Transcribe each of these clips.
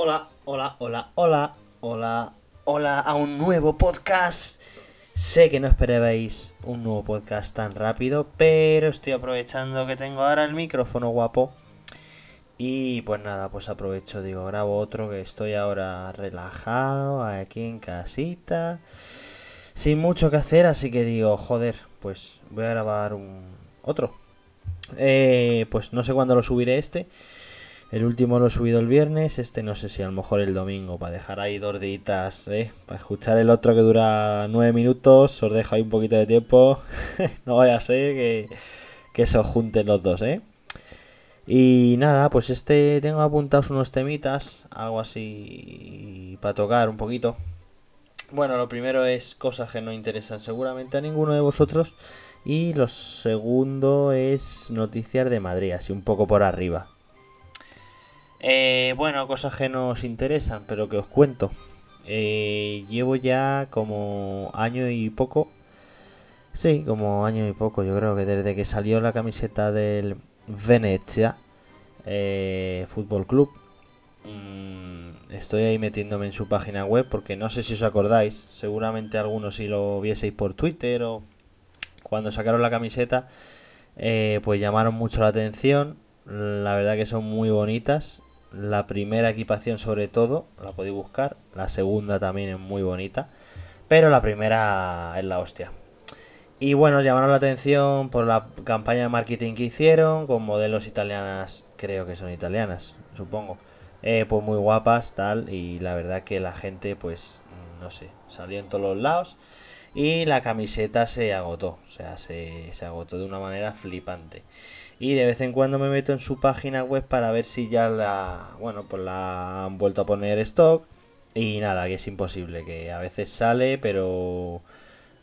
Hola, hola, hola, hola, hola, hola a un nuevo podcast. Sé que no esperabais un nuevo podcast tan rápido, pero estoy aprovechando que tengo ahora el micrófono guapo. Y pues nada, pues aprovecho, digo, grabo otro que estoy ahora relajado aquí en casita. Sin mucho que hacer, así que digo, joder, pues voy a grabar un otro. Eh, pues no sé cuándo lo subiré este. El último lo he subido el viernes, este no sé si a lo mejor el domingo, para dejar ahí dos ¿eh? Para escuchar el otro que dura nueve minutos, os dejo ahí un poquito de tiempo. no vaya a ser que, que se os junten los dos, ¿eh? Y nada, pues este tengo apuntados unos temitas, algo así para tocar un poquito. Bueno, lo primero es cosas que no interesan seguramente a ninguno de vosotros. Y lo segundo es noticias de Madrid, así un poco por arriba. Eh, bueno, cosas que nos interesan, pero que os cuento. Eh, llevo ya como año y poco. Sí, como año y poco. Yo creo que desde que salió la camiseta del Venezia eh, Fútbol Club. Mm, estoy ahí metiéndome en su página web porque no sé si os acordáis. Seguramente algunos si lo vieseis por Twitter o cuando sacaron la camiseta. pues llamaron mucho la atención. La verdad que son muy bonitas la primera equipación sobre todo, la podéis buscar. La segunda también es muy bonita. Pero la primera es la hostia. Y bueno, llamaron la atención por la campaña de marketing que hicieron con modelos italianas, creo que son italianas, supongo. Eh, pues muy guapas, tal. Y la verdad que la gente, pues, no sé, salió en todos los lados. Y la camiseta se agotó, o sea, se, se agotó de una manera flipante y de vez en cuando me meto en su página web para ver si ya la, bueno, pues la han vuelto a poner stock y nada, que es imposible, que a veces sale, pero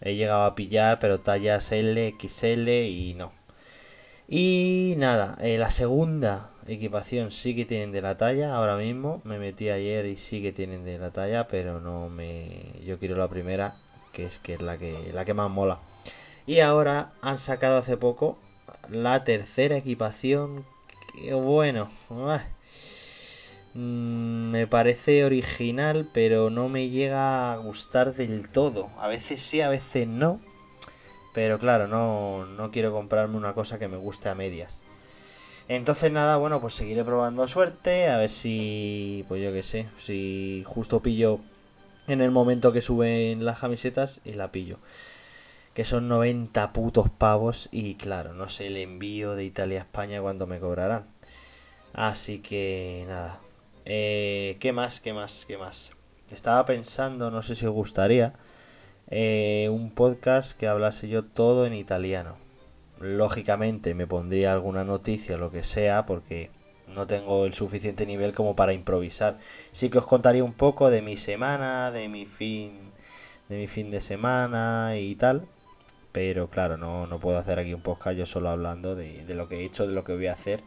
he llegado a pillar, pero tallas L, XL y no. Y nada, eh, la segunda equipación sí que tienen de la talla, ahora mismo me metí ayer y sí que tienen de la talla, pero no me yo quiero la primera, que es que es la que la que más mola. Y ahora han sacado hace poco la tercera equipación, que bueno, mm, me parece original, pero no me llega a gustar del todo. A veces sí, a veces no. Pero claro, no, no quiero comprarme una cosa que me guste a medias. Entonces nada, bueno, pues seguiré probando suerte, a ver si, pues yo qué sé, si justo pillo en el momento que suben las camisetas y la pillo que son 90 putos pavos y claro, no sé el envío de Italia a España cuando me cobrarán. Así que nada. Eh, ¿Qué más? ¿Qué más? ¿Qué más? Estaba pensando, no sé si os gustaría, eh, un podcast que hablase yo todo en italiano. Lógicamente me pondría alguna noticia lo que sea porque no tengo el suficiente nivel como para improvisar. Sí que os contaría un poco de mi semana, de mi fin de mi fin de semana y tal, pero claro, no, no puedo hacer aquí un podcast yo solo hablando de, lo que he hecho, de lo que voy a hacer.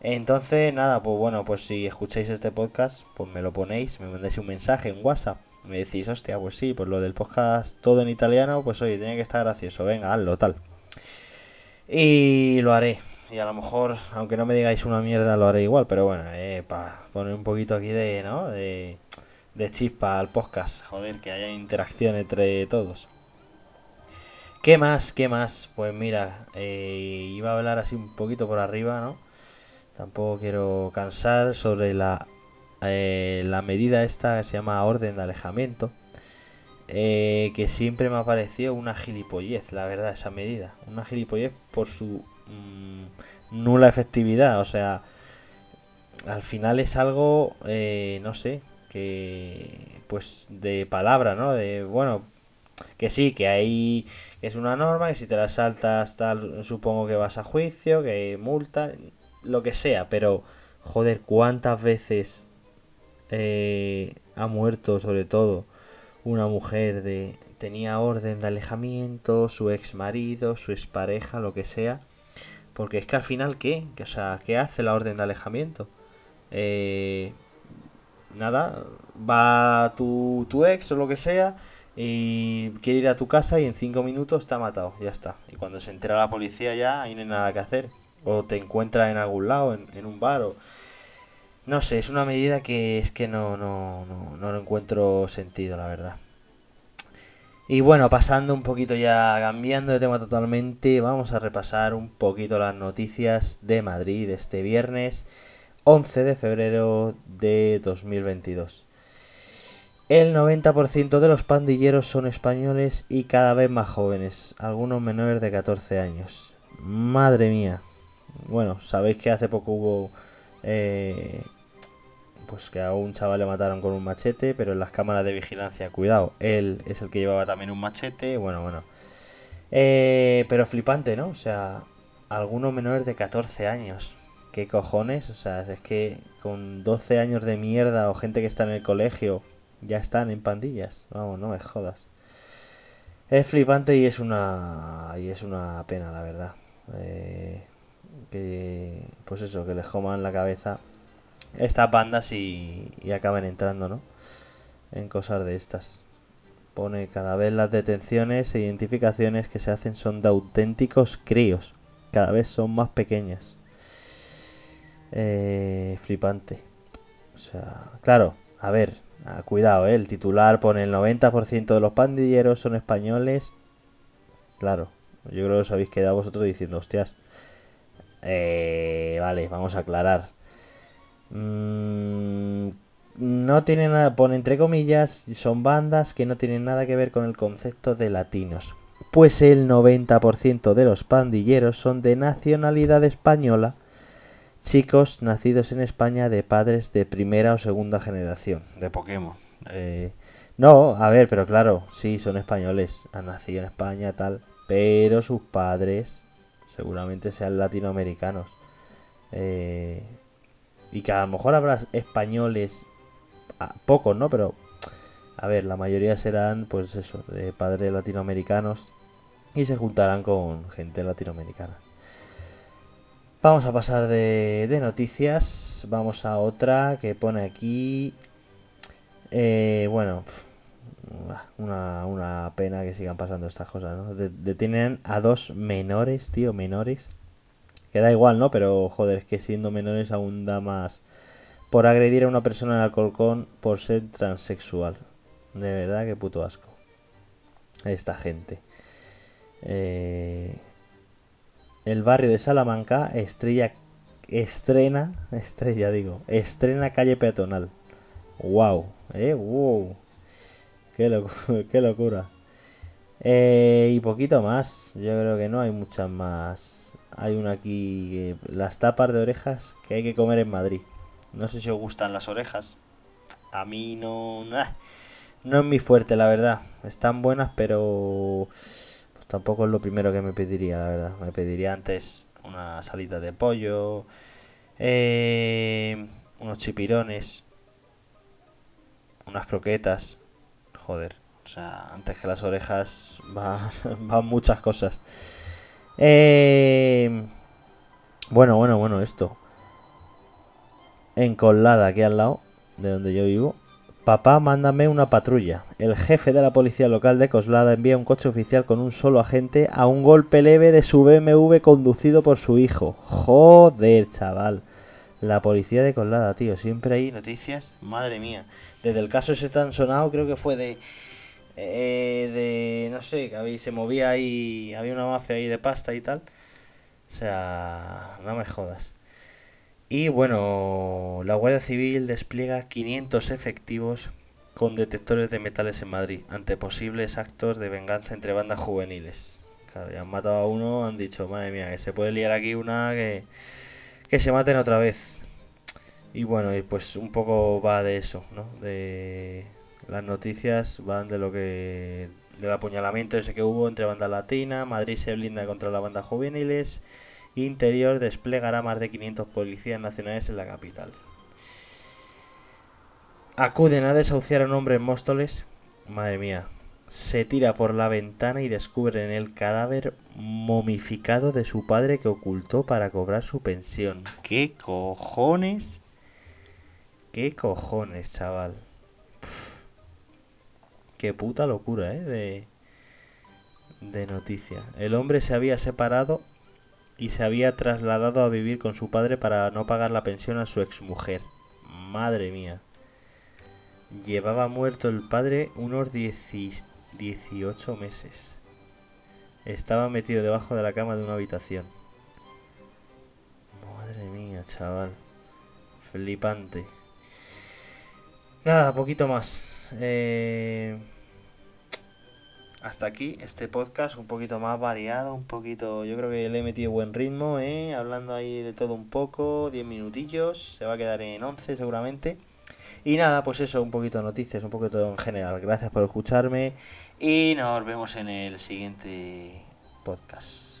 Entonces, nada, pues bueno, pues si escucháis este podcast, pues me lo ponéis, me mandáis un mensaje en WhatsApp. Me decís, hostia, pues sí, pues lo del podcast todo en italiano, pues oye, tiene que estar gracioso, venga, hazlo, tal. Y lo haré. Y a lo mejor, aunque no me digáis una mierda, lo haré igual, pero bueno, eh, para poner un poquito aquí de, ¿no? De, de chispa al podcast, joder, que haya interacción entre todos. ¿Qué más? ¿Qué más? Pues mira, eh, iba a hablar así un poquito por arriba, ¿no? Tampoco quiero cansar sobre la, eh, la medida esta que se llama orden de alejamiento. Eh, que siempre me ha parecido una gilipollez, la verdad, esa medida. Una gilipollez por su mm, nula efectividad. O sea, al final es algo, no sé, que pues de palabra, ¿no? De, bueno, que sí, que ahí es una norma, que si te la saltas tal, supongo que vas a juicio, que multa, lo que sea, pero joder, ¿cuántas veces eh, ha muerto sobre todo una mujer de tenía orden de alejamiento, su ex marido, su expareja, lo que sea? Porque es que al final, ¿qué? O sea, ¿qué hace la orden de alejamiento? Eh, nada, va tu, tu ex o lo que sea y quiere ir a tu casa y en cinco minutos ha matado, ya está. Y cuando se entera la policía ya ahí no hay nada que hacer. O te encuentra en algún lado, en, un bar. O... No sé, es una medida que es que no, no, no, no lo encuentro sentido, la verdad. Y bueno, pasando un poquito ya, cambiando de tema totalmente, vamos a repasar un poquito las noticias de Madrid este viernes 11 de febrero de 2022. El 90% de los pandilleros son españoles y cada vez más jóvenes, algunos menores de 14 años. Madre mía. Bueno, sabéis que hace poco hubo eh, pues que a un chaval le mataron con un machete, pero en las cámaras de vigilancia, cuidado, él es el que llevaba también un machete, bueno, bueno. Eh, pero flipante, ¿no? O sea, algunos menores de 14 años. ¿Qué cojones? O sea, es que con 12 años de mierda o gente que está en el colegio ya están en pandillas. Vamos, no me jodas. Es flipante y es una y es una pena, la verdad. Eh, que pues eso, que le joman la cabeza estas bandas y, y acaban entrando, ¿no? En cosas de estas. Pone cada vez las detenciones e identificaciones que se hacen son de auténticos críos. Cada vez son más pequeñas. Eh, flipante. O sea, claro, a ver, cuidado, ¿eh? el titular pone el 90% de los pandilleros son españoles. Claro, yo creo que os habéis quedado vosotros diciendo, hostias. Eh, vale, vamos a aclarar. Mm, no tiene nada, pone entre comillas, son bandas que no tienen nada que ver con el concepto de latinos. Pues el 90% de los pandilleros son de nacionalidad española, chicos nacidos en España de padres de primera o segunda generación, de Pokémon. Eh, no, a ver, pero claro, sí, son españoles, han nacido en España, tal, pero sus padres seguramente sean latinoamericanos. Eh, y que a lo mejor habrá españoles, pocos, ¿no? Pero, a ver, la mayoría serán, pues eso, de padres latinoamericanos y se juntarán con gente latinoamericana. Vamos a pasar de, noticias. Vamos a otra que pone aquí. Eh, bueno, una, una, pena que sigan pasando estas cosas, ¿no? detienen a dos menores, tío, menores que da igual, ¿no? Pero joder, es que siendo menores aún da más por agredir a una persona en Alcorcón por ser transexual. De verdad, que puto asco. Esta gente. Eh, el barrio de Salamanca estrella, estrena, estrella digo, estrena calle peatonal. Wow, eh, wow. Qué, qué locura. Eh, y poquito más. Yo creo que no hay muchas más hay una aquí, las tapas de orejas que hay que comer en Madrid. No sé si os gustan las orejas. A mí no... no es mi fuerte, la verdad. Están buenas, pero tampoco es lo primero que me pediría, la verdad. Me pediría antes una salita de pollo, eh, unos chipirones, unas croquetas. Joder, o sea, antes que las orejas van muchas cosas. Eh, bueno, bueno, bueno, esto. En Colada, aquí al lado de donde yo vivo. Papá, mándame una patrulla. El jefe de la policía local de Coslada envía un coche oficial con un solo agente a un golpe leve de su BMW conducido por su hijo. Joder, chaval. La policía de Coslada, tío. Siempre hay noticias. Madre mía. Desde el caso ese tan sonado, creo que fue de eh, de, no sé, que se movía ahí, había una mafia ahí de pasta y tal. O sea, no me jodas. Y bueno, la Guardia Civil despliega 500 efectivos con detectores de metales en Madrid ante posibles actos de venganza entre bandas juveniles. Claro, ya han matado a uno, han dicho, madre mía, que se puede liar aquí una que, que se maten otra vez. Y bueno, pues un poco va de eso, ¿no? De, las noticias van de lo que del apuñalamiento ese que hubo entre bandas latinas, Madrid se blinda contra la banda juveniles, Interior desplegará más de 500 policías nacionales en la capital. Acuden a desahuciar a un hombre en Móstoles. Madre mía. Se tira por la ventana y descubren el cadáver momificado de su padre que ocultó para cobrar su pensión. ¿Qué cojones? ¿Qué cojones, chaval? Qué puta locura, ¿eh? De, de noticia. El hombre se había separado y se había trasladado a vivir con su padre para no pagar la pensión a su exmujer. Madre mía. Llevaba muerto el padre unos 18 meses. Estaba metido debajo de la cama de una habitación. Madre mía, chaval. Flipante. Nada, poquito más. Eh, hasta aquí este podcast, un poquito más variado, un poquito... Yo creo que le he metido buen ritmo, ¿eh? Hablando ahí de todo un poco, 10 minutillos, se va a quedar en 11 seguramente. Y nada, pues eso, un poquito de noticias, un poquito todo en general. Gracias por escucharme y nos vemos en el siguiente podcast.